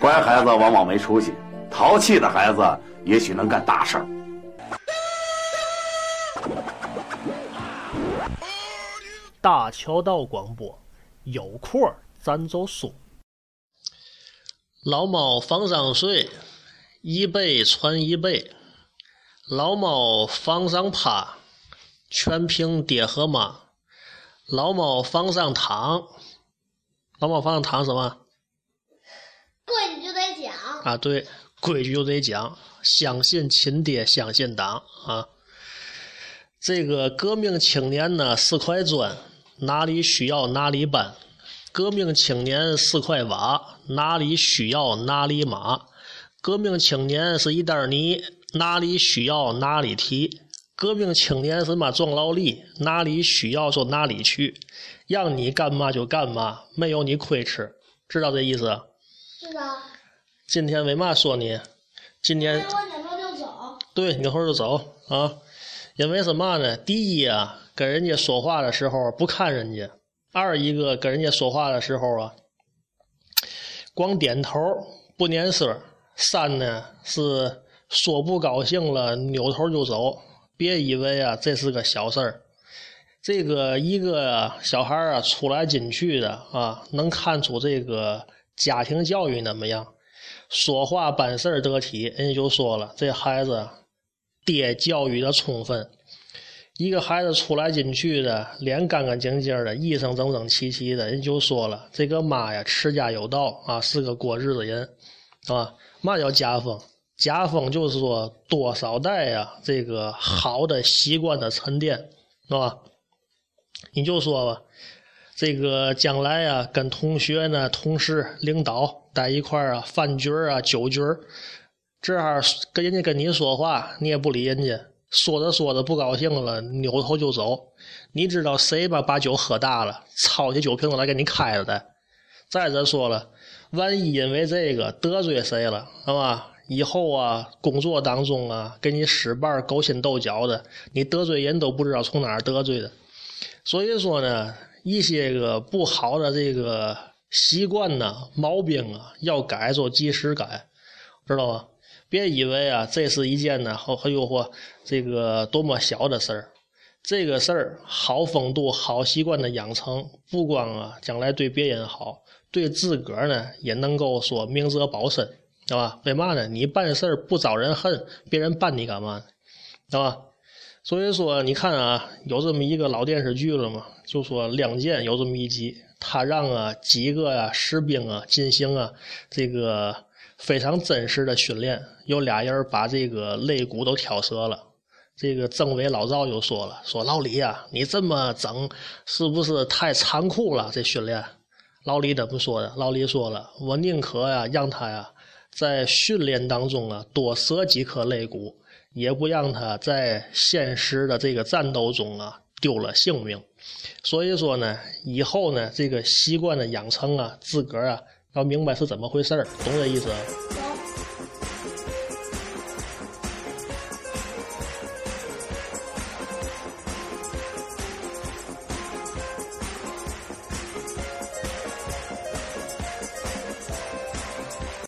乖孩子往往没出息，淘气的孩子也许能干大事儿。大桥道广播，有空咱就说。老猫房上睡，一辈传一辈。老猫房上趴，全凭爹和妈。老猫房上躺，老猫房上躺什么？啊，对，规矩就得讲，相信亲爹，相信党啊。这个革命青年呢是块砖，哪里需要哪里搬；革命青年是块瓦，哪里需要哪里码；革命青年是一袋泥，哪里需要哪里提；革命青年是嘛壮劳力，哪里需要就哪里去，让你干嘛就干嘛，没有你亏吃，知道这意思？是的。今天为嘛说你？今天我扭头就走。对，扭头就走啊。因为什么呢？第一啊，跟人家说话的时候不看人家；二一个跟人家说话的时候啊，光点头不念声；三呢是说不高兴了扭头就走。别以为啊这是个小事儿，这个一个小孩啊出来进去的啊，能看出这个家庭教育怎么样，说话办事得体，人家就说了，这孩子。爹教育的充分，一个孩子出来进去的，脸干干净净的，衣裳整整齐齐的，人就说了，这个妈呀，持家有道啊，是个过日子人，啊，嘛叫家风？家风就是说多少代呀，这个好的习惯的沉淀，是吧？你就说吧，这个将来呀，跟同学呢、同事、领导在一块儿啊，饭局儿啊、酒局儿。这样跟人家跟你说话，你也不理人家，说着说着不高兴了，扭头就走。你知道谁吧？把酒喝大了，抄起酒瓶子来给你开了的。再者说了，万一因为这个得罪谁了，是吧？以后啊，工作当中啊，给你使绊勾心斗角的，你得罪人都不知道从哪儿得罪的。所以说呢，一些个不好的这个习惯呢、毛病啊，要改就及时改，知道吗？别以为啊，这是一件呢，好，呦嚯，这个多么小的事儿。这个事儿，好风度、好习惯的养成，不光啊，将来对别人好，对自个儿呢，也能够说明哲保身，知道吧？为嘛呢？你办事儿不招人恨，别人办你干嘛？知道吧？所以说，你看啊，有这么一个老电视剧了嘛，就说《亮剑》有这么一集，他让啊几个啊士兵啊进行啊这个。非常真实的训练，有俩人把这个肋骨都挑折了。这个政委老赵就说了：“说老李呀，你这么整是不是太残酷了？这训练。”老李怎么说的？老李说了：“我宁可呀，让他呀在训练当中啊多折几颗肋骨，也不让他在现实的这个战斗中啊丢了性命。”所以说呢，以后呢这个习惯的养成啊，自个儿啊。要明白是怎么回事儿，懂这意思？